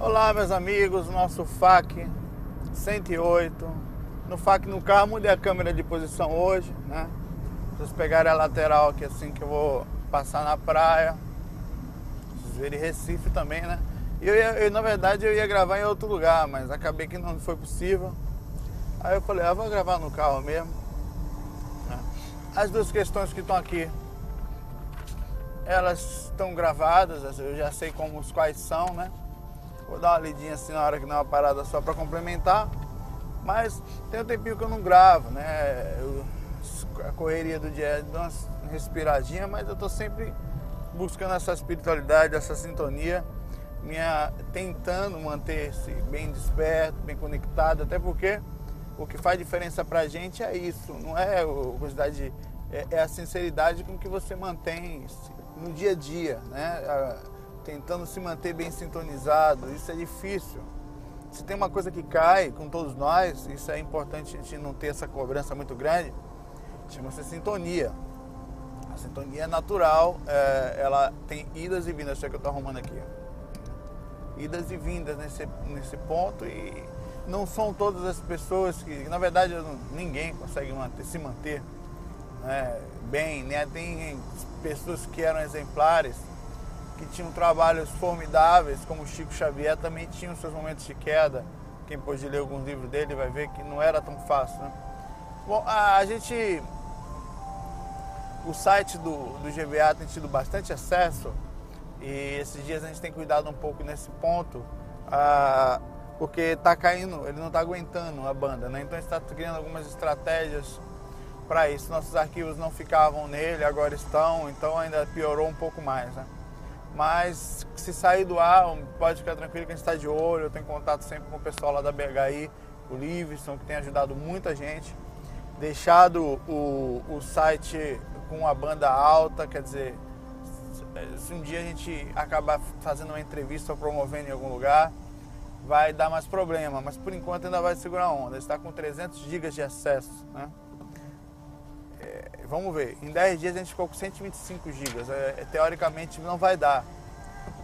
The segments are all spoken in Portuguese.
Olá meus amigos, nosso FAC 108 No FAC no carro, mudei a câmera de posição hoje né? Vocês pegarem a lateral aqui assim que eu vou passar na praia Vocês verem Recife também, né? E eu, eu, na verdade eu ia gravar em outro lugar, mas acabei que não foi possível Aí eu falei, ah, vou gravar no carro mesmo né? As duas questões que estão aqui Elas estão gravadas, eu já sei como quais são, né? Vou dar uma lidinha assim na hora que é uma parada só para complementar. Mas tem um tempinho que eu não gravo, né? Eu, a correria do dia dá uma respiradinha, mas eu tô sempre buscando essa espiritualidade, essa sintonia, minha, tentando manter-se bem desperto, bem conectado, até porque o que faz diferença pra gente é isso, não é a quantidade, é, é a sinceridade com que você mantém no dia a dia, né? Tentando se manter bem sintonizado. Isso é difícil. Se tem uma coisa que cai com todos nós, isso é importante a gente não ter essa cobrança muito grande, chama-se sintonia. A sintonia natural, é, ela tem idas e vindas, é que eu estou arrumando aqui. Idas e vindas nesse, nesse ponto e não são todas as pessoas que, na verdade, ninguém consegue manter, se manter né, bem, né? Tem pessoas que eram exemplares, que tinham trabalhos formidáveis, como Chico Xavier, também tinham seus momentos de queda. Quem pôde ler alguns livros dele vai ver que não era tão fácil. Né? Bom, a, gente. O site do, do GBA tem tido bastante acesso e esses dias a gente tem cuidado um pouco nesse ponto, ah, porque está caindo, ele não está aguentando a banda, né? Então a gente está criando algumas estratégias para isso. Nossos arquivos não ficavam nele, agora estão, então ainda piorou um pouco mais, né? Mas se sair do ar, pode ficar tranquilo que a gente está de olho. Eu tenho contato sempre com o pessoal lá da BHI, o Livingston, que tem ajudado muita gente. Deixado o, o site com a banda alta, quer dizer, se um dia a gente acabar fazendo uma entrevista ou promovendo em algum lugar, vai dar mais problema. Mas por enquanto ainda vai segurar a onda. Está com 300 GB de acesso, né? Vamos ver, em 10 dias a gente ficou com 125 GB. É, teoricamente não vai dar.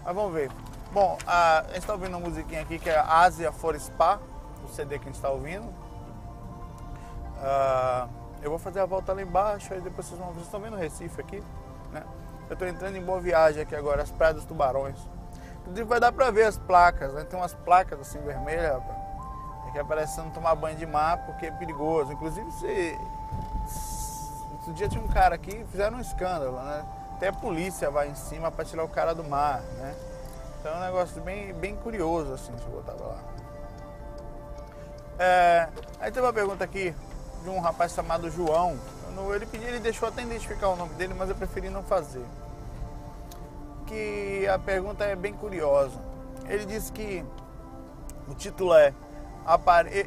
Mas vamos ver. Bom, a, a gente está ouvindo uma musiquinha aqui que é Asia for Spa, o CD que a gente está ouvindo. Uh, eu vou fazer a volta lá embaixo, aí depois vocês vão Vocês estão vendo o Recife aqui, né? Eu estou entrando em Boa Viagem aqui agora, as Praias dos Tubarões. Inclusive vai dar para ver as placas, né? Tem umas placas assim vermelhas. Que é parecendo tomar banho de mar porque é perigoso. Inclusive se Outro dia tinha um cara aqui, fizeram um escândalo, né? Até a polícia vai em cima para tirar o cara do mar, né? Então é um negócio bem, bem curioso, assim, se eu botava lá. É, aí tem uma pergunta aqui de um rapaz chamado João. Ele pediu, ele deixou até identificar o nome dele, mas eu preferi não fazer. Que a pergunta é bem curiosa. Ele disse que o título é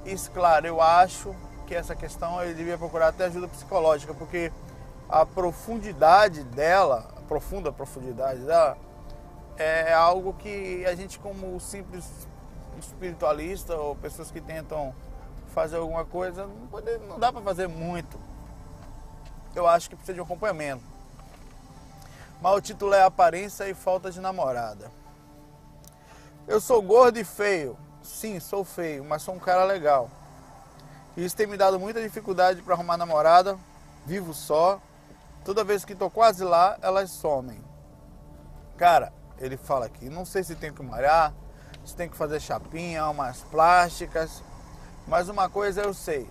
Isso, claro, eu acho que essa questão ele devia procurar até ajuda psicológica, porque a profundidade dela, a profunda profundidade dela, é algo que a gente como simples espiritualista ou pessoas que tentam fazer alguma coisa, não, pode, não dá para fazer muito. Eu acho que precisa de um acompanhamento. Mas o título é Aparência e Falta de Namorada. Eu sou gordo e feio. Sim, sou feio, mas sou um cara legal. Isso tem me dado muita dificuldade para arrumar namorada. Vivo só. Toda vez que estou quase lá, elas somem. Cara, ele fala aqui, não sei se tem que malhar, se tem que fazer chapinha, umas plásticas, mas uma coisa eu sei.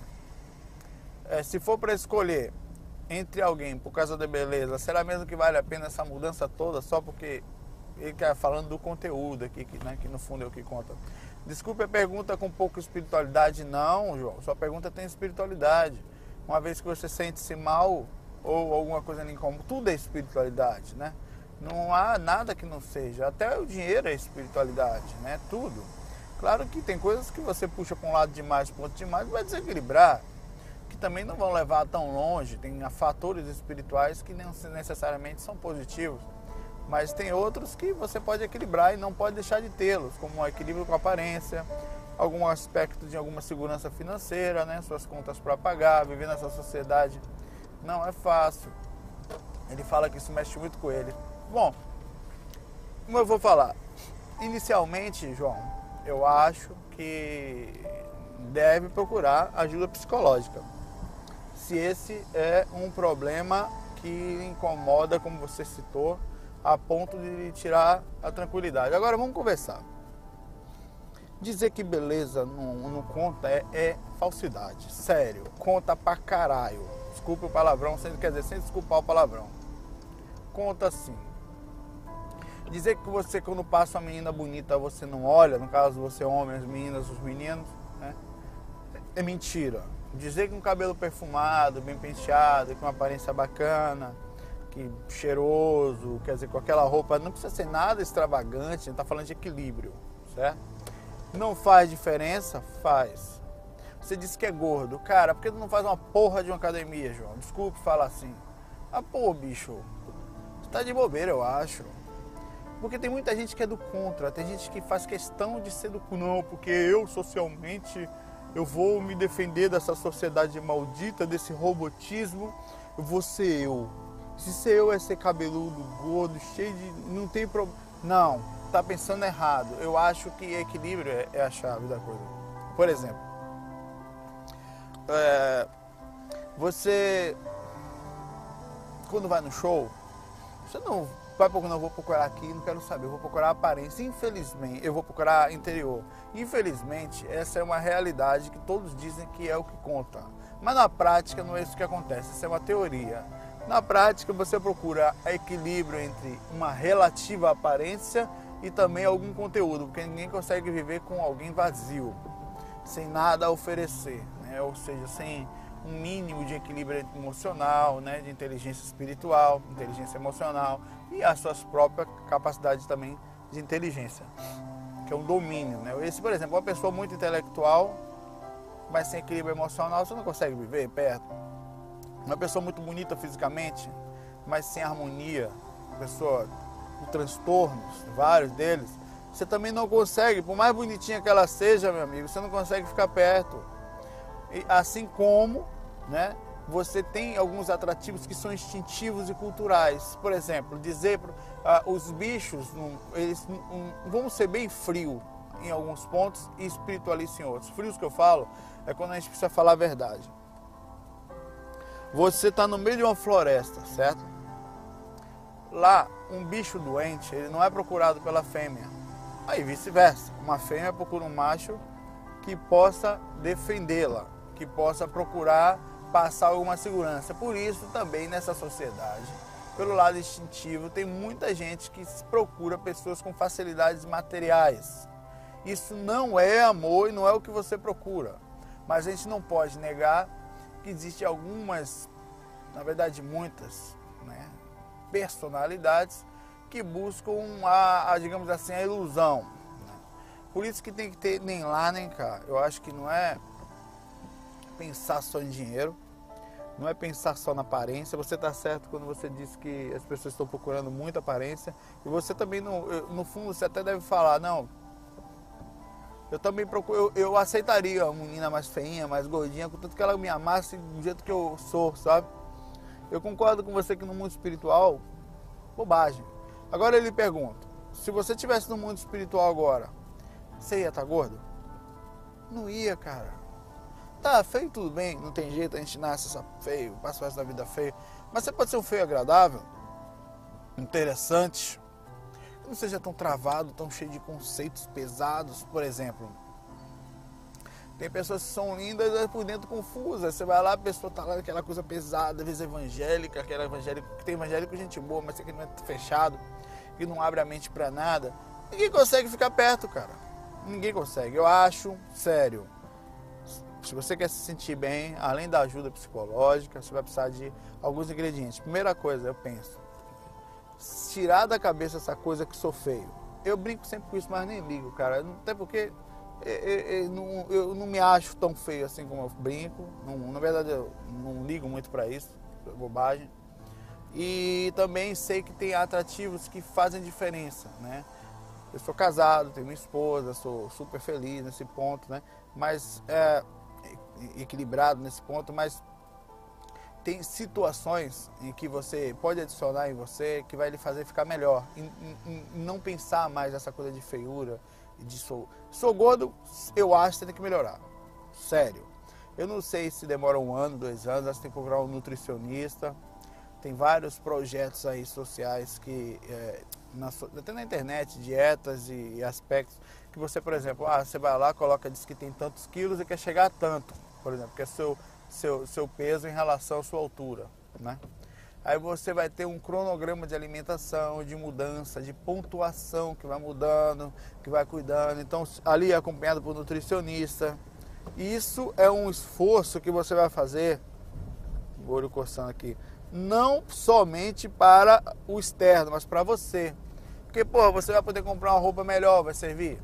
É, se for para escolher entre alguém por causa da beleza, será mesmo que vale a pena essa mudança toda só porque ele quer falando do conteúdo aqui, que, né, que no fundo é o que conta. Desculpe a pergunta com pouca espiritualidade. Não, João, sua pergunta tem espiritualidade. Uma vez que você sente-se mal ou alguma coisa ali como tudo é espiritualidade, né? Não há nada que não seja. Até o dinheiro é espiritualidade, né? Tudo. Claro que tem coisas que você puxa para um lado demais, para outro demais, vai desequilibrar. Que também não vão levar tão longe. Tem fatores espirituais que não necessariamente são positivos. Mas tem outros que você pode equilibrar e não pode deixar de tê-los, como o equilíbrio com aparência, algum aspecto de alguma segurança financeira, né? suas contas para pagar, viver nessa sociedade não é fácil. Ele fala que isso mexe muito com ele. Bom, como eu vou falar? Inicialmente, João, eu acho que deve procurar ajuda psicológica. Se esse é um problema que incomoda, como você citou, a ponto de tirar a tranquilidade. Agora vamos conversar. Dizer que beleza não, não conta é, é, falsidade. Sério, conta pra caralho. Desculpe o palavrão, sem, quer dizer, sem desculpar o palavrão. Conta sim. Dizer que você, quando passa uma menina bonita, você não olha, no caso você homem, as meninas, os meninos, né? É mentira. Dizer que um cabelo perfumado, bem penteado, com uma aparência bacana, que cheiroso, quer dizer, com aquela roupa, não precisa ser nada extravagante, a gente está falando de equilíbrio, certo? Não faz diferença? Faz. Você disse que é gordo. Cara, por que tu não faz uma porra de uma academia, João? Desculpe falar assim. Ah, pô, bicho, você tá de bobeira, eu acho. Porque tem muita gente que é do contra, tem gente que faz questão de ser do não, porque eu socialmente eu vou me defender dessa sociedade maldita, desse robotismo, eu vou ser eu. Se ser eu é ser cabeludo, gordo, cheio de. não tem problema. Não, tá pensando errado. Eu acho que equilíbrio é, é a chave da coisa. Por exemplo, é, você quando vai no show, você não vai procurar, não vou procurar aqui, não quero saber, eu vou procurar aparência. Infelizmente, eu vou procurar interior. Infelizmente, essa é uma realidade que todos dizem que é o que conta. Mas na prática não é isso que acontece, isso é uma teoria. Na prática, você procura equilíbrio entre uma relativa aparência e também algum conteúdo, porque ninguém consegue viver com alguém vazio, sem nada a oferecer, né? ou seja, sem um mínimo de equilíbrio emocional, né? de inteligência espiritual, inteligência emocional e as suas próprias capacidades também de inteligência, que é um domínio. Né? Esse, por exemplo, uma pessoa muito intelectual, mas sem equilíbrio emocional, você não consegue viver perto. Uma pessoa muito bonita fisicamente, mas sem harmonia, pessoa com transtornos, vários deles, você também não consegue, por mais bonitinha que ela seja, meu amigo, você não consegue ficar perto. E assim como, né, você tem alguns atrativos que são instintivos e culturais. Por exemplo, dizer uh, os bichos, eles um, vão ser bem frio em alguns pontos e espiritualistas em outros. Frios que eu falo é quando a gente precisa falar a verdade. Você está no meio de uma floresta, certo? Lá, um bicho doente, ele não é procurado pela fêmea. Aí vice-versa, uma fêmea procura um macho que possa defendê-la, que possa procurar passar alguma segurança. Por isso também nessa sociedade, pelo lado instintivo, tem muita gente que procura pessoas com facilidades materiais. Isso não é amor e não é o que você procura. Mas a gente não pode negar que existem algumas, na verdade muitas, né, personalidades que buscam a, a, digamos assim, a ilusão. Né? Por isso que tem que ter nem lá nem cá. Eu acho que não é pensar só em dinheiro, não é pensar só na aparência. Você está certo quando você diz que as pessoas estão procurando muita aparência. E você também, no, no fundo, você até deve falar, não, eu também procuro, eu, eu aceitaria uma menina mais feinha, mais gordinha, contanto que ela me amasse do jeito que eu sou, sabe? Eu concordo com você que no mundo espiritual, bobagem. Agora ele pergunta, se você tivesse no mundo espiritual agora, você ia estar tá gordo? Não ia, cara. Tá, feio tudo bem, não tem jeito, a gente nasce feio, passa o resto da vida feio. Mas você pode ser um feio agradável, interessante, não seja tão travado, tão cheio de conceitos pesados, por exemplo. Tem pessoas que são lindas mas por dentro confusas. Você vai lá, a pessoa tá lá aquela coisa pesada, às vezes evangélica, aquela evangélica, tem evangélico gente boa, mas que não é fechado. que não abre a mente para nada, ninguém consegue ficar perto, cara. Ninguém consegue. Eu acho, sério. Se você quer se sentir bem, além da ajuda psicológica, você vai precisar de alguns ingredientes. Primeira coisa, eu penso, tirar da cabeça essa coisa que sou feio. Eu brinco sempre com isso, mas nem ligo, cara. Até porque eu, eu, não, eu não me acho tão feio assim como eu brinco. Não, na verdade, eu não ligo muito para isso, é bobagem. E também sei que tem atrativos que fazem diferença, né? Eu sou casado, tenho minha esposa, sou super feliz nesse ponto, né? Mas é, equilibrado nesse ponto, mas tem situações em que você pode adicionar em você que vai lhe fazer ficar melhor e, e, e não pensar mais nessa coisa de feiura de sou sou gordo eu acho que tem que melhorar. Sério. Eu não sei se demora um ano dois anos você tem que procurar um nutricionista. Tem vários projetos aí sociais que é, na, até na internet dietas e, e aspectos que você por exemplo ah, você vai lá coloca diz que tem tantos quilos e quer chegar a tanto por exemplo que é seu seu, seu peso em relação à sua altura, né? Aí você vai ter um cronograma de alimentação, de mudança, de pontuação que vai mudando, que vai cuidando. Então, ali é acompanhado por nutricionista. Isso é um esforço que você vai fazer, o olho coçando aqui, não somente para o externo, mas para você. Porque, pô, você vai poder comprar uma roupa melhor, vai servir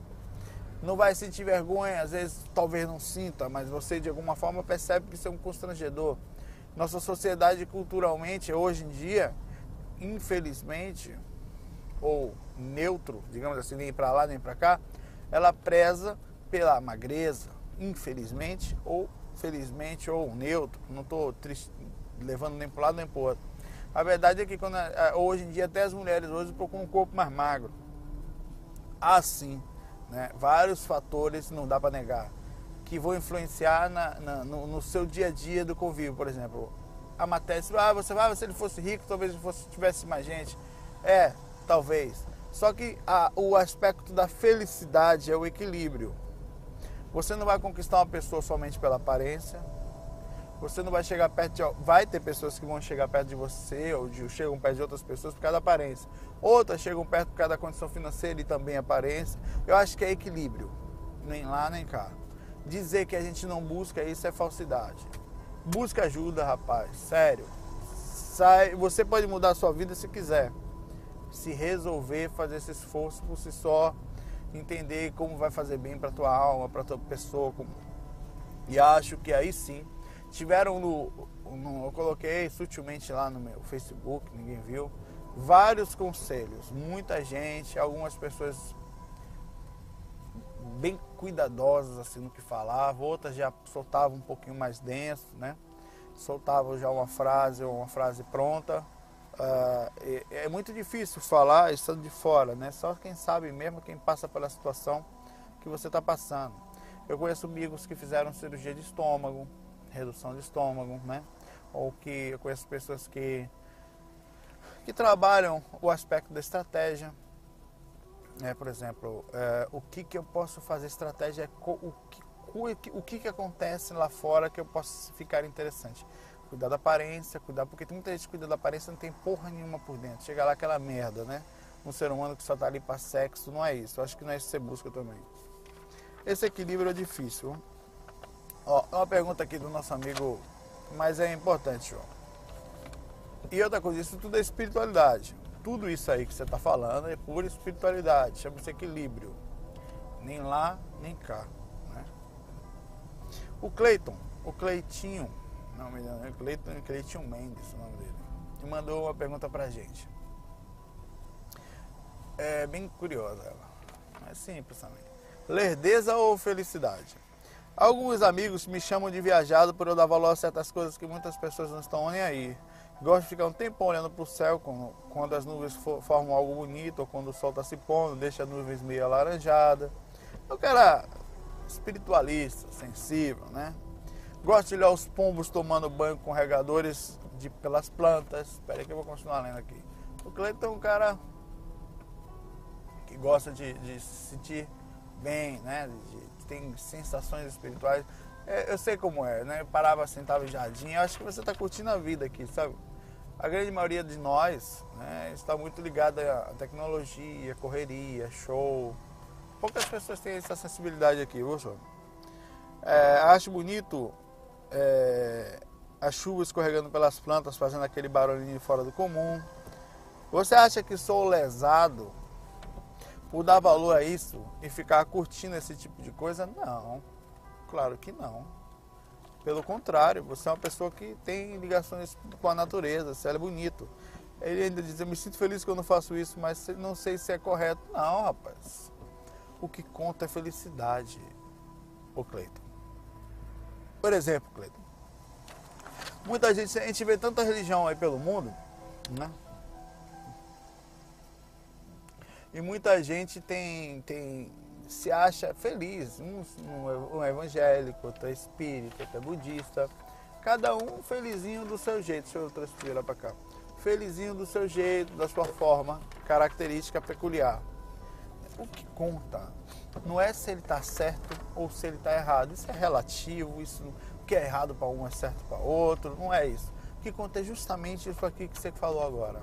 não vai sentir vergonha, às vezes talvez não sinta, mas você de alguma forma percebe que isso é um constrangedor. Nossa sociedade culturalmente, hoje em dia, infelizmente, ou neutro, digamos assim, nem para lá nem para cá, ela preza pela magreza, infelizmente, ou felizmente, ou neutro. Não estou levando nem para lado nem para outro. A verdade é que quando, hoje em dia até as mulheres hoje procuram um corpo mais magro. Assim, né? Vários fatores, não dá para negar, que vão influenciar na, na, no, no, seu dia a dia do convívio. Por exemplo, a matéria, ah, você vai, se ele fosse rico, talvez ele fosse, tivesse mais gente. É, talvez. Só que a, o aspecto da felicidade é o equilíbrio. Você não vai conquistar uma pessoa somente pela aparência, você não vai chegar perto de. Vai ter pessoas que vão chegar perto de você ou de, chegam perto de outras pessoas por causa da aparência. Outras chegam perto por causa da condição financeira e também aparência. Eu acho que é equilíbrio. Nem lá nem cá. Dizer que a gente não busca isso é falsidade. Busca ajuda, rapaz. Sério. Sai, você pode mudar a sua vida se quiser. Se resolver fazer esse esforço por si só, entender como vai fazer bem para tua alma, para tua pessoa. E acho que aí sim tiveram no, no, eu coloquei sutilmente lá no meu Facebook, ninguém viu, vários conselhos, muita gente, algumas pessoas bem cuidadosas assim no que falavam, outras já soltavam um pouquinho mais denso, né? Soltavam já uma frase ou uma frase pronta. Uh, é, é, muito difícil falar estando de fora, né? Só quem sabe mesmo, quem passa pela situação que você está passando. Eu conheço amigos que fizeram cirurgia de estômago, redução de estômago, né? Ou que eu conheço pessoas que, que trabalham o aspecto da estratégia. Né? Por exemplo, é, o que, que eu posso fazer estratégia, o que, o que, que acontece lá fora que eu posso ficar interessante. Cuidar da aparência, cuidar, porque tem muita gente que cuida da aparência não tem porra nenhuma por dentro. Chega lá aquela merda, né? Um ser humano que só tá ali para sexo, não é isso. Eu acho que não é isso que você busca também. Esse equilíbrio é difícil. Ó, uma pergunta aqui do nosso amigo, mas é importante, João. E outra coisa, isso tudo é espiritualidade. Tudo isso aí que você está falando é pura espiritualidade, chama-se equilíbrio. Nem lá, nem cá. Né? O Cleiton, o Cleitinho, não me engano, é Cleiton, Cleitinho Mendes, o nome dele, e mandou uma pergunta pra gente. É bem curiosa ela, é simples também. Lerdeza ou felicidade? Alguns amigos me chamam de viajado por eu dar valor a certas coisas que muitas pessoas não estão nem aí. Gosto de ficar um tempo olhando para o céu quando as nuvens formam algo bonito ou quando o sol está se pondo, deixa as nuvens meio alaranjadas. Eu quero espiritualista, sensível, né? Gosto de olhar os pombos tomando banho com regadores de, pelas plantas. Espera aí que eu vou continuar lendo aqui. O Cleiton é um cara que gosta de, de se sentir bem, né? De, tem sensações espirituais. É, eu sei como é, né? Eu parava, sentava em jardim. Eu acho que você está curtindo a vida aqui, sabe? A grande maioria de nós né, está muito ligada à tecnologia, correria, show. Poucas pessoas têm essa sensibilidade aqui, viu? É, acho bonito é, a chuva escorregando pelas plantas, fazendo aquele barulhinho fora do comum. Você acha que sou lesado por dar valor a isso e ficar curtindo esse tipo de coisa? Não, claro que não. Pelo contrário, você é uma pessoa que tem ligações com a natureza, você é bonito. Ele ainda diz, eu me sinto feliz quando faço isso, mas não sei se é correto. Não, rapaz. O que conta é felicidade, ô Cleiton. Por exemplo, Cleiton, muita gente, a gente vê tanta religião aí pelo mundo, né? E muita gente tem, tem se acha feliz. Um, um, evangélico, outro é espírita, outro é budista. Cada um felizinho do seu jeito. Deixa eu transferir para cá. Felizinho do seu jeito, da sua forma, característica peculiar. O que conta não é se ele está certo ou se ele está errado. Isso é relativo, isso o que é errado para um é certo para outro, não é isso. O que conta é justamente isso aqui que você falou agora.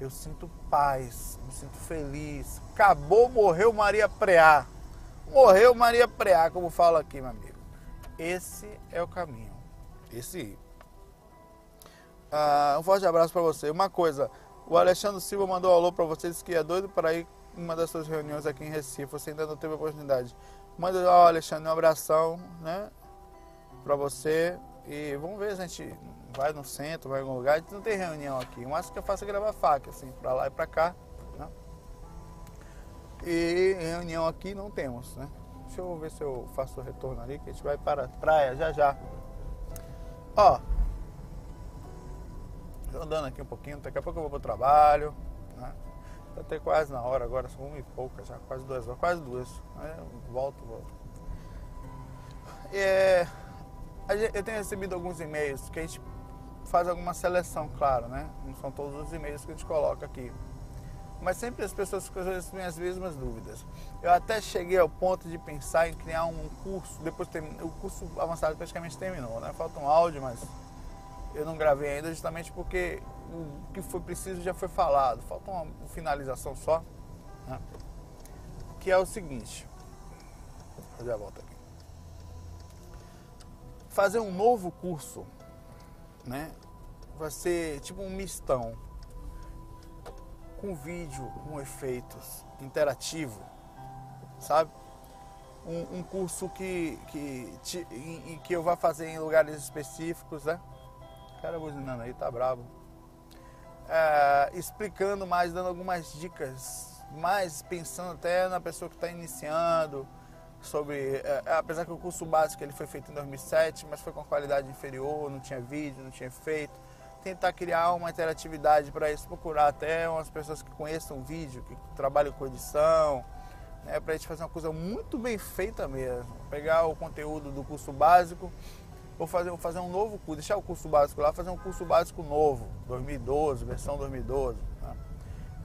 Eu sinto paz, me sinto feliz. Acabou, morreu Maria Preá. Morreu Maria Preá, como fala aqui, meu amigo. Esse é o caminho. Esse. Ah, um forte abraço para você. Uma coisa, o Alexandre Silva mandou um alô para vocês que é doido para ir em uma das suas reuniões aqui em Recife. Você ainda não teve a oportunidade. Manda, ó, Alexandre, um abração, né? Para você. E vamos ver se a gente vai no centro, vai em algum lugar. A gente não tem reunião aqui. O máximo que eu faço é gravar faca, assim, para lá e para cá. Né? E reunião aqui não temos, né? Deixa eu ver se eu faço o retorno ali, que a gente vai para a praia já já. Ó, andando aqui um pouquinho, daqui a pouco eu vou pro trabalho, né? Tá até quase na hora agora, são uma e pouca já, quase duas horas, quase duas. Né? Volto, volto. É, eu tenho recebido alguns e-mails que a gente faz alguma seleção, claro, né? Não são todos os e-mails que a gente coloca aqui. Mas sempre as pessoas com as mesmas dúvidas. Eu até cheguei ao ponto de pensar em criar um curso, depois o curso avançado praticamente terminou, né? Falta um áudio, mas eu não gravei ainda justamente porque o que foi preciso já foi falado. Falta uma finalização só, né? Que é o seguinte. Fazer a volta aqui. Fazer um novo curso né? Vai ser tipo um mistão com vídeo, com efeitos, interativo, sabe? Um, um curso que, que, te, em, que eu vá fazer em lugares específicos, né? O cara buzinando aí, tá bravo. É, explicando mais, dando algumas dicas, mais pensando até na pessoa que está iniciando, sobre, é, é, apesar que o curso básico ele foi feito em 2007, mas foi com qualidade inferior, não tinha vídeo, não tinha efeito. Tentar criar uma interatividade para isso, procurar até umas pessoas que conheçam vídeo, que trabalham com edição, né, para a gente fazer uma coisa muito bem feita mesmo. Pegar o conteúdo do curso básico, ou fazer, fazer um novo curso, deixar o curso básico lá, fazer um curso básico novo, 2012, versão 2012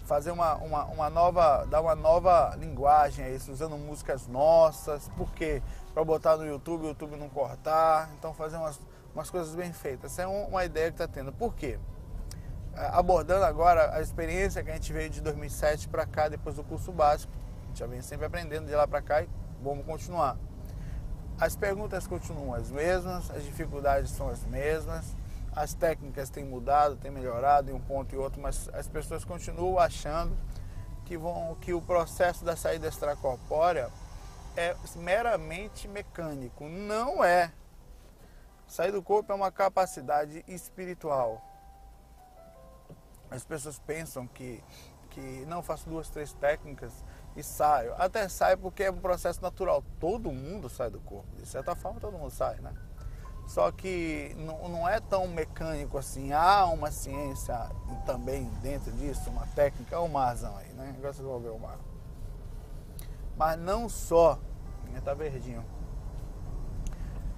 fazer uma, uma, uma, nova, dar uma nova linguagem a isso, usando músicas nossas, porque para botar no YouTube, o YouTube não cortar, então fazer umas, umas coisas bem feitas. Essa é uma ideia que está tendo. Por quê? Abordando agora a experiência que a gente veio de 2007 para cá, depois do curso básico, a gente já vem sempre aprendendo de lá para cá e vamos continuar. As perguntas continuam as mesmas, as dificuldades são as mesmas, as técnicas têm mudado, têm melhorado em um ponto e outro, mas as pessoas continuam achando que, vão, que o processo da saída extracorpórea é meramente mecânico. Não é. Sair do corpo é uma capacidade espiritual. As pessoas pensam que, que não faço duas, três técnicas e saio. Até saio porque é um processo natural. Todo mundo sai do corpo. De certa forma, todo mundo sai, né? Só que não, é tão mecânico assim. Há uma ciência também dentro disso, uma técnica, é o marzão aí, né? Agora vocês vão ver o mar. Mas não só, tá verdinho.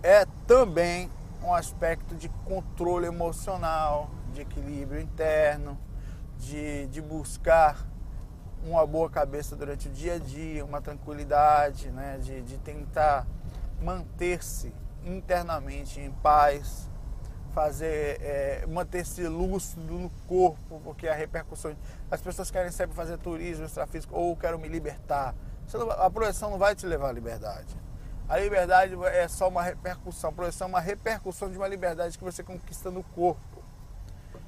É também um aspecto de controle emocional, de equilíbrio interno, de, de buscar uma boa cabeça durante o dia a dia, uma tranquilidade, né? de, de tentar manter-se internamente em paz, fazer, é, manter-se lúcido no corpo, porque a repercussão. As pessoas querem sempre fazer turismo extrafísico ou quero me libertar. Não, a projeção não vai te levar à liberdade. A liberdade é só uma repercussão. A projeção é uma repercussão de uma liberdade que você conquista no corpo.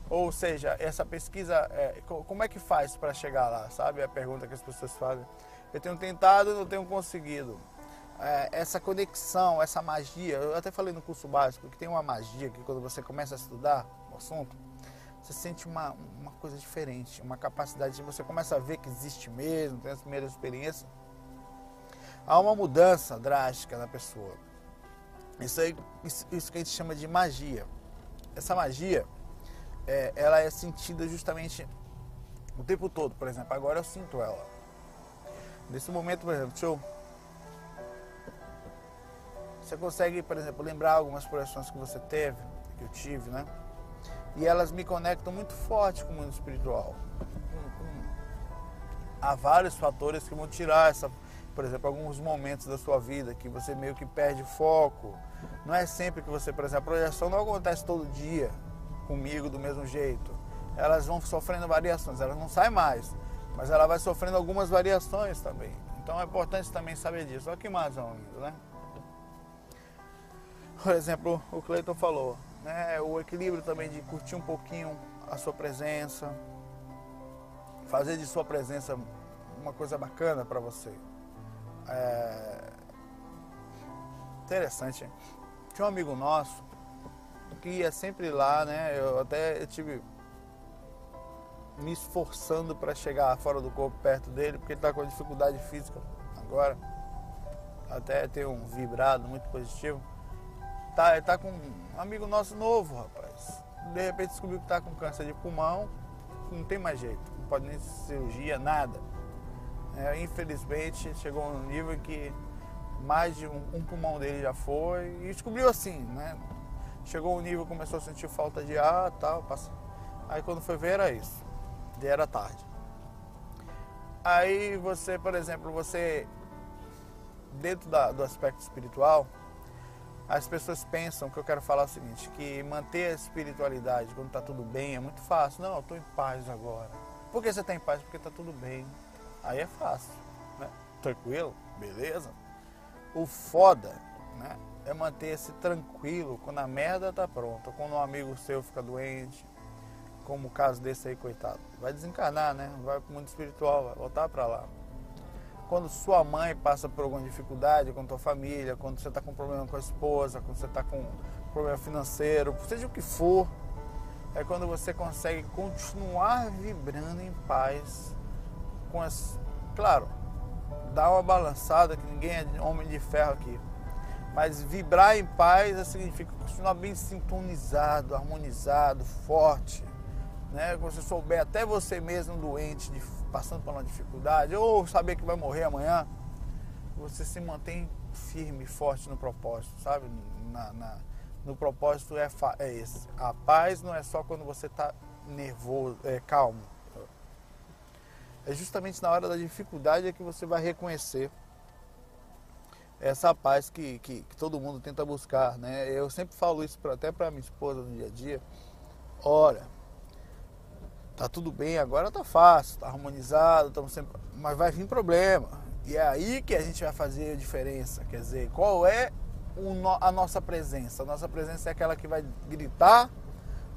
Ou seja, essa pesquisa, é, como é que faz para chegar lá? Sabe a pergunta que as pessoas fazem? Eu tenho tentado não tenho conseguido essa conexão, essa magia. Eu até falei no curso básico que tem uma magia que quando você começa a estudar o assunto, você sente uma, uma coisa diferente, uma capacidade, você começa a ver que existe mesmo, tem as primeiras experiências. Há uma mudança drástica na pessoa. Isso, aí, isso, isso que a gente chama de magia. Essa magia, é, ela é sentida justamente o tempo todo. Por exemplo, agora eu sinto ela. Nesse momento, por exemplo, deixa eu você consegue, por exemplo, lembrar algumas projeções que você teve, que eu tive, né? E elas me conectam muito forte com o mundo espiritual. Há vários fatores que vão tirar essa, por exemplo, alguns momentos da sua vida que você meio que perde foco. Não é sempre que você, por exemplo, a projeção não acontece todo dia comigo do mesmo jeito. Elas vão sofrendo variações, elas não saem mais, mas ela vai sofrendo algumas variações também. Então é importante também saber disso. Olha que mais, amigo, né? Por exemplo, o Cleiton falou, né? O equilíbrio também de curtir um pouquinho a sua presença, fazer de sua presença uma coisa bacana para você. É... Interessante. Tinha um amigo nosso que ia sempre lá, né? Eu até tive me esforçando para chegar fora do corpo perto dele, porque ele está com dificuldade física agora. Até tem um vibrado muito positivo. Tá, tá com um amigo nosso novo, rapaz. De repente descobriu que tá com câncer de pulmão, não tem mais jeito, não pode nem cirurgia, nada. É, infelizmente chegou um nível que mais de um, um, pulmão dele já foi e descobriu assim, né? Chegou um nível, começou a sentir falta de ar tal. Passa... Aí quando foi ver era isso. E era tarde. Aí você, por exemplo, você dentro da, do aspecto espiritual, as pessoas pensam que eu quero falar o seguinte, que manter a espiritualidade quando está tudo bem é muito fácil. Não, eu estou em paz agora. Por que você está em paz? Porque está tudo bem. Aí é fácil, né? Tranquilo, beleza? O foda, né? É manter-se tranquilo quando a merda está pronta, quando um amigo seu fica doente, como o caso desse aí, coitado. Vai desencarnar, né? Vai o mundo espiritual, vai voltar para lá quando sua mãe passa por alguma dificuldade com tua família, quando você está com problema com a esposa, quando você está com problema financeiro, seja o que for, é quando você consegue continuar vibrando em paz com as. Claro, dá uma balançada, que ninguém é homem de ferro aqui. Mas vibrar em paz significa continuar bem sintonizado, harmonizado, forte. Né? Quando você souber até você mesmo doente, de passando por uma dificuldade, ou saber que vai morrer amanhã, você se mantém firme, forte no propósito, sabe? Na, na, no propósito é, é esse. A paz não é só quando você está nervoso, é calmo. É justamente na hora da dificuldade é que você vai reconhecer essa paz que, que, que todo mundo tenta buscar, né? Eu sempre falo isso pra, até para minha esposa no dia a dia. Ora, tá tudo bem, agora tá fácil, tá harmonizado, estamos sempre... mas vai vir problema. E é aí que a gente vai fazer a diferença. Quer dizer, qual é a nossa presença? A nossa presença é aquela que vai gritar,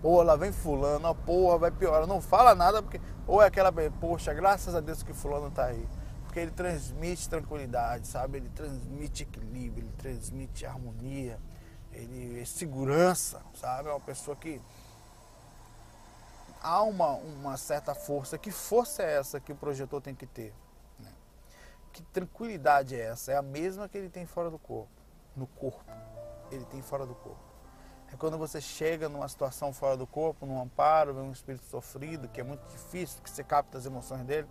ou ela vem fulano, porra, vai piorar. Não fala nada, porque. Ou é aquela, poxa, graças a Deus que fulano tá aí. Porque ele transmite tranquilidade, sabe? Ele transmite equilíbrio, ele transmite harmonia, ele é segurança, sabe? É uma pessoa que há uma, uma certa força. Que força é essa que o projetor tem que ter? Né? Que tranquilidade é essa? É a mesma que ele tem fora do corpo. No corpo. Ele tem fora do corpo. É quando você chega numa situação fora do corpo, num amparo, vê um espírito sofrido, que é muito difícil, que você capta as emoções dele,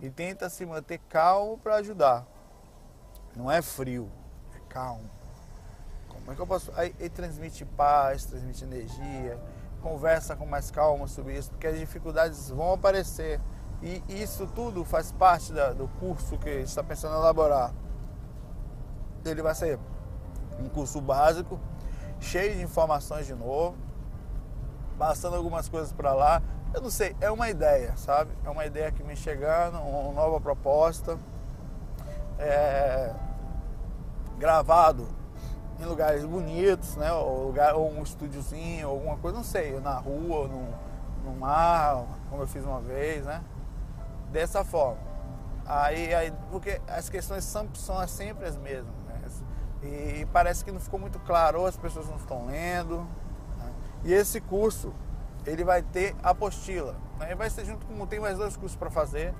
e tenta se manter calmo para ajudar. Não é frio, é calmo. Como é que eu posso. Aí ele transmite paz, transmite energia, conversa com mais calma sobre isso, porque as dificuldades vão aparecer. E isso tudo faz parte da, do curso que está pensando em elaborar. Ele vai ser um curso básico, cheio de informações de novo, passando algumas coisas para lá. Eu não sei, é uma ideia, sabe? É uma ideia que me chegando, uma nova proposta. É, gravado em lugares bonitos, né? Ou, lugar, ou um estúdiozinho, alguma coisa, não sei, na rua, ou no, no mar, como eu fiz uma vez, né? Dessa forma. Aí, aí porque as questões são, são sempre as mesmas, né? E parece que não ficou muito claro, ou as pessoas não estão lendo. Né? E esse curso, ele vai ter apostila. Né? Ele vai ser junto com. Tem mais dois cursos para fazer.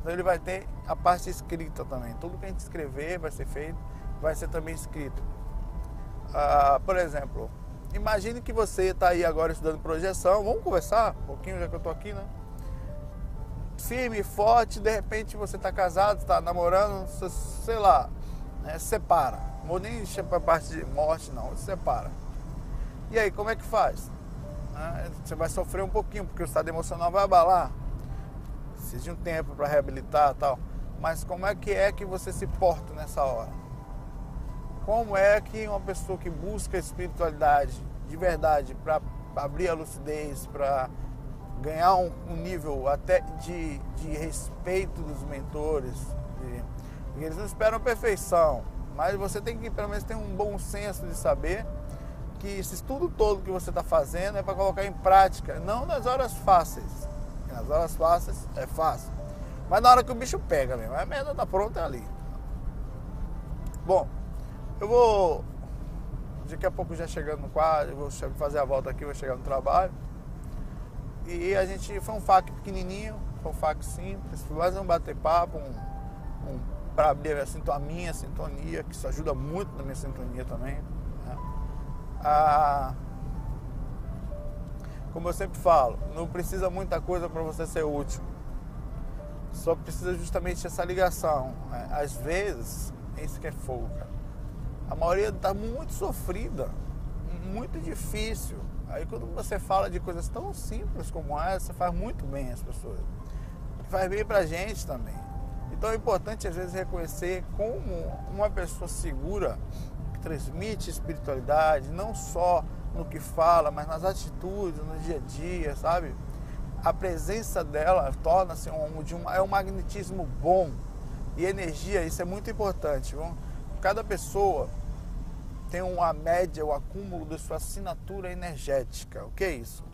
Então ele vai ter a parte escrita também. Tudo que a gente escrever vai ser feito, vai ser também escrito. Ah, por exemplo, imagine que você está aí agora estudando projeção. Vamos conversar um pouquinho, já que eu estou aqui, né? Firme, forte, de repente você está casado, está namorando, sei lá, né? separa. Não vou nem para a parte de morte, não, separa. E aí, como é que faz? Ah, você vai sofrer um pouquinho, porque o estado emocional vai abalar. Precisa de um tempo para reabilitar tal. Mas como é que é que você se porta nessa hora? Como é que uma pessoa que busca espiritualidade de verdade para abrir a lucidez, para ganhar um, um, nível até de, de respeito dos mentores, de, eles não esperam perfeição, mas você tem que pelo menos ter um bom senso de saber que esse estudo todo que você está fazendo é para colocar em prática, não nas horas fáceis. Nas horas fáceis é fácil. Mas na hora que o bicho pega mesmo, a merda tá pronta ali. Bom, eu vou. Daqui a pouco já chegando no quadro, vou fazer a volta aqui, vou chegar no trabalho. E a gente foi um FAQ pequenininho, foi um FAQ simples, mais um bater papo, um, um para abrir a minha sintonia, que isso ajuda muito na minha sintonia também. Né? Ah, como eu sempre falo, não precisa muita coisa para você ser útil. Só precisa justamente essa ligação. Né? Às vezes, isso que é fogo, cara a maioria está muito sofrida, muito difícil. Aí quando você fala de coisas tão simples como essa, faz muito bem as pessoas. Faz bem pra gente também. Então é importante às vezes reconhecer como uma pessoa segura que transmite espiritualidade, não só no que fala, mas nas atitudes, no dia a dia, sabe? A presença dela torna-se um, de um, é um magnetismo bom e energia, isso é muito importante. Viu? Cada pessoa tem uma média, o acúmulo da sua assinatura energética. O que é isso?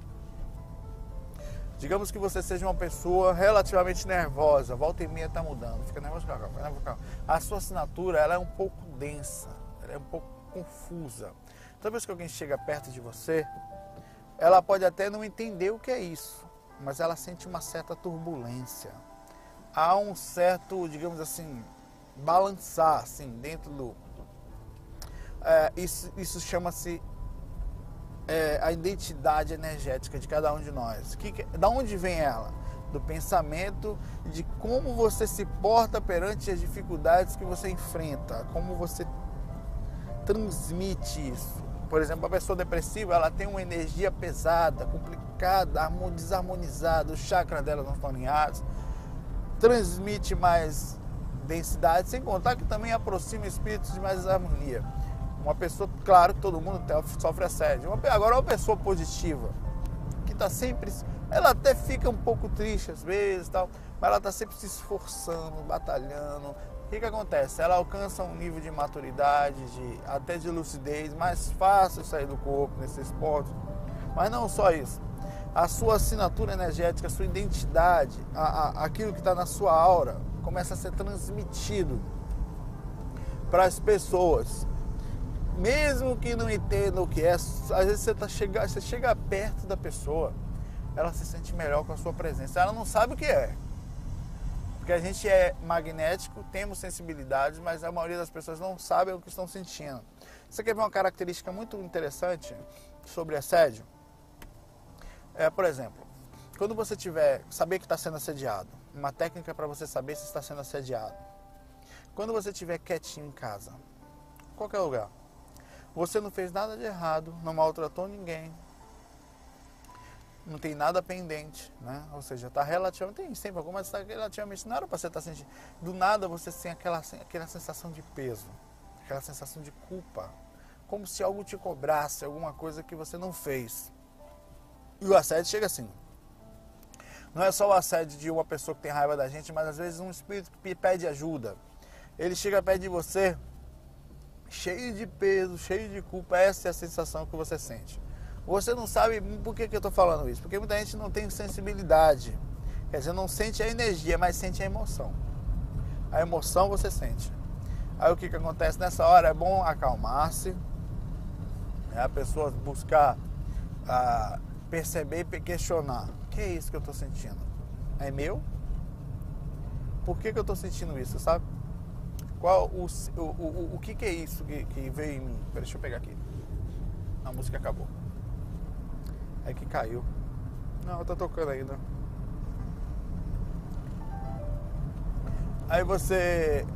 Digamos que você seja uma pessoa relativamente nervosa, volta e meia está mudando, fica nervoso, calma, calma, calma. A sua assinatura ela é um pouco densa, ela é um pouco confusa. Toda vez que alguém chega perto de você, ela pode até não entender o que é isso, mas ela sente uma certa turbulência. Há um certo, digamos assim, balançar assim dentro do, é, isso, isso chama-se é, a identidade energética de cada um de nós. Que, da onde vem ela? Do pensamento de como você se porta perante as dificuldades que você enfrenta, como você transmite isso. Por exemplo, a pessoa depressiva ela tem uma energia pesada, complicada, desarmonizada, os chakras dela não estão alinhados, transmite mais densidade, sem contar que também aproxima espíritos de mais harmonia. Uma pessoa, claro todo mundo sofre assédio. Agora, uma pessoa positiva, que está sempre. Ela até fica um pouco triste às vezes, tal, mas ela está sempre se esforçando, batalhando. O que, que acontece? Ela alcança um nível de maturidade, de, até de lucidez, mais fácil sair do corpo nesses pontos. Mas não só isso. A sua assinatura energética, a sua identidade, a, a, aquilo que está na sua aura, começa a ser transmitido para as pessoas mesmo que não entenda o que é, às vezes você, tá chega, você chega perto da pessoa, ela se sente melhor com a sua presença. Ela não sabe o que é. Porque a gente é magnético, temos sensibilidades, mas a maioria das pessoas não sabe o que estão sentindo. Você quer ver uma característica muito interessante sobre assédio? É, por exemplo, quando você tiver, saber que está sendo assediado, uma técnica para você saber se está sendo assediado. Quando você estiver quietinho em casa, qualquer lugar, você não fez nada de errado, não maltratou ninguém, não tem nada pendente, né? Ou seja, está relativamente, tem sempre alguma, está relativamente, não era para você estar tá sentindo. Do nada você tem aquela, aquela sensação de peso, aquela sensação de culpa, como se algo te cobrasse, alguma coisa que você não fez. E o assédio chega assim. Não é só o assédio de uma pessoa que tem raiva da gente, mas às vezes um espírito que pede ajuda. Ele chega perto de você, cheio de peso, cheio de culpa. Essa é a sensação que você sente. Você não sabe por que, que eu estou falando isso? Porque muita gente não tem sensibilidade. Quer dizer, não sente a energia, mas sente a emoção. A emoção você sente. Aí o que, que acontece nessa hora? É bom acalmar-se, é a pessoa buscar ah, perceber e questionar. O que é isso que eu estou sentindo? É meu? Por que, que eu estou sentindo isso, sabe? Qual o, o, o, o que, que é isso que, que veio em mim? Deixa eu pegar aqui. A música acabou. É que caiu. Não, tá tocando ainda. Aí você,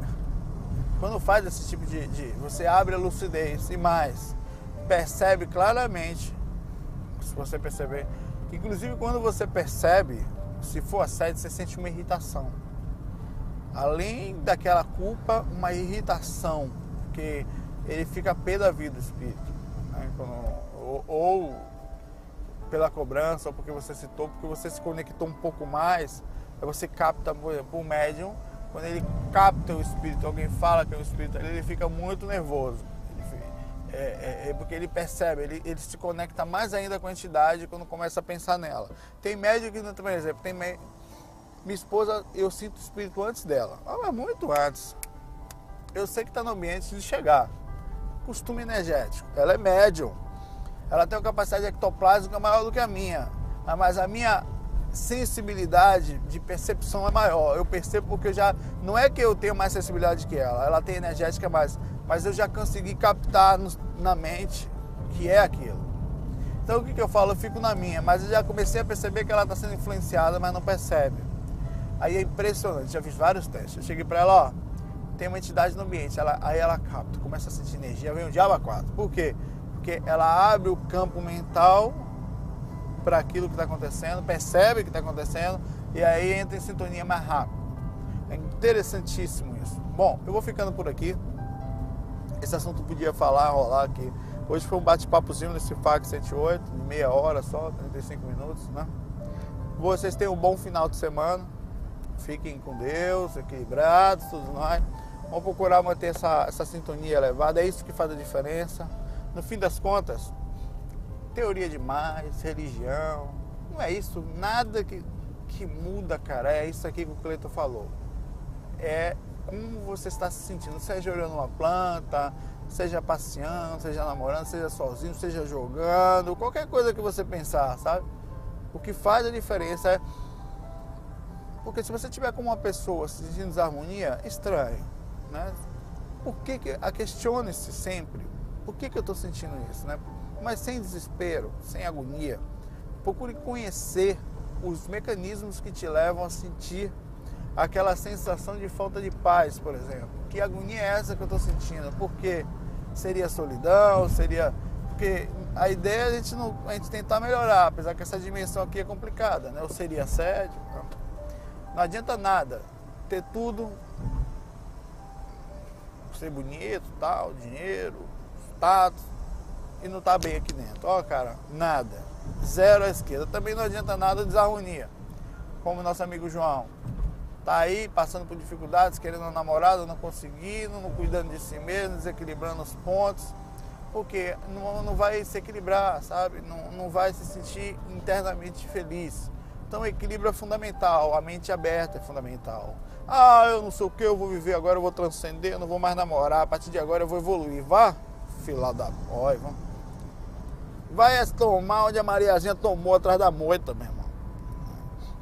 quando faz esse tipo de, de, Você abre a lucidez e mais, percebe claramente, você perceber, que inclusive quando você percebe, se for assédio, você sente uma irritação. Além daquela culpa, uma irritação, porque ele fica pé da vida, o espírito. Né? Ou, ou pela cobrança, ou porque você citou, porque você se conectou um pouco mais, aí você capta, por exemplo, o médium quando ele capta o espírito, alguém fala que é o espírito, ele fica muito nervoso. É, é, é, porque ele percebe, ele, ele se conecta mais ainda com a entidade quando começa a pensar nela. Tem médico que, por exemplo, tem minha esposa, eu sinto o espírito antes dela, ah, muito antes. Eu sei que está no ambiente de chegar. Costume energético. Ela é médium. Ela tem uma capacidade ectoplásmica maior do que a minha. Mas a minha sensibilidade de percepção é maior. Eu percebo porque já. Não é que eu tenho mais sensibilidade que ela, ela tem energética mais, mas eu já consegui captar no, na mente que é aquilo. Então o que, que eu falo? Eu fico na minha, mas eu já comecei a perceber que ela está sendo influenciada, mas não percebe. Aí é impressionante, já fiz vários testes. Eu cheguei para ela, ó, tem uma entidade no ambiente, ela, aí ela capta, começa a sentir energia, vem o diabo a quatro. Por quê? Porque ela abre o campo mental para aquilo que está acontecendo, percebe o que está acontecendo e aí entra em sintonia mais rápido. É interessantíssimo isso. Bom, eu vou ficando por aqui. Esse assunto podia falar, rolar aqui. Hoje foi um bate-papozinho nesse FAC 108, de meia hora só, 35 minutos, né? Vocês tenham um bom final de semana. Fiquem com Deus, equilibrados, tudo mais. Vamos procurar manter essa, essa sintonia elevada. É isso que faz a diferença. No fim das contas, teoria demais, religião. Não é isso, nada que, que muda, cara. É isso aqui que o Cleiton falou. É como você está se sentindo, seja olhando uma planta, seja passeando, seja namorando, seja sozinho, seja jogando, qualquer coisa que você pensar, sabe? O que faz a diferença é. Porque se você tiver com uma pessoa se sentindo desarmonia, estranho, né? Por que, que questione-se sempre? Por que, que eu estou sentindo isso, né? mas sem desespero, sem agonia. Procure conhecer os mecanismos que te levam a sentir aquela sensação de falta de paz, por exemplo. Que agonia é essa que eu estou sentindo? Porque seria solidão, seria. Porque a ideia é a gente, não, a gente tentar melhorar, apesar que essa dimensão aqui é complicada, né? Ou seria assédio. Não adianta nada ter tudo, ser bonito, tal, dinheiro, status, e não está bem aqui dentro. Ó, cara, nada. Zero à esquerda. Também não adianta nada desarmonia. Como nosso amigo João. Tá aí passando por dificuldades, querendo uma namorada, não conseguindo, não cuidando de si mesmo, desequilibrando os pontos. Porque não, não vai se equilibrar, sabe? Não, não vai se sentir internamente feliz. Então, equilíbrio é fundamental, a mente aberta é fundamental. Ah, eu não sei o que, eu vou viver agora, eu vou transcender, eu não vou mais namorar, a partir de agora eu vou evoluir. Vá, filha da boia, vamos vai tomar onde a Mariazinha tomou atrás da moita, meu irmão.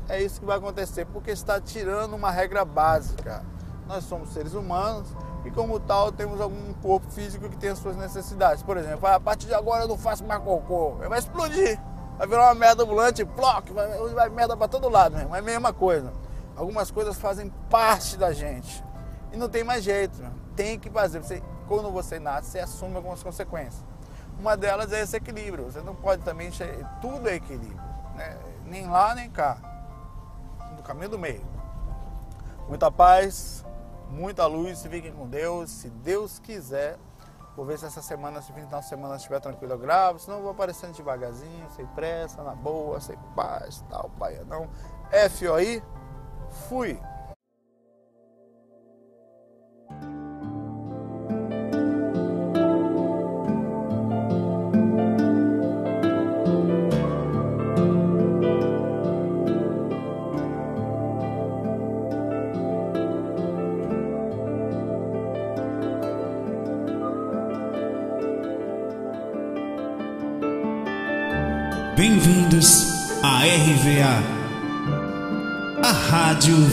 É isso que vai acontecer, porque está tirando uma regra básica. Nós somos seres humanos e, como tal, temos algum corpo físico que tem as suas necessidades. Por exemplo, a partir de agora eu não faço mais cocô, vai explodir, vai virar uma merda ambulante, ploc, vai, vai merda para todo lado, mesmo. É a mesma coisa. Algumas coisas fazem parte da gente e não tem mais jeito, tem que fazer. Você, quando você nasce, você assume algumas consequências. Uma delas é esse equilíbrio. Você não pode também. Tudo é equilíbrio. Né? Nem lá, nem cá. Caminho do meio. Muita paz, muita luz. Fiquem com Deus. Se Deus quiser, Vou ver se essa semana, se final de semana estiver tranquilo, eu gravo. Senão eu vou aparecendo devagarzinho, sem pressa, na boa, sem paz, tal, pai, não. FOI, fui.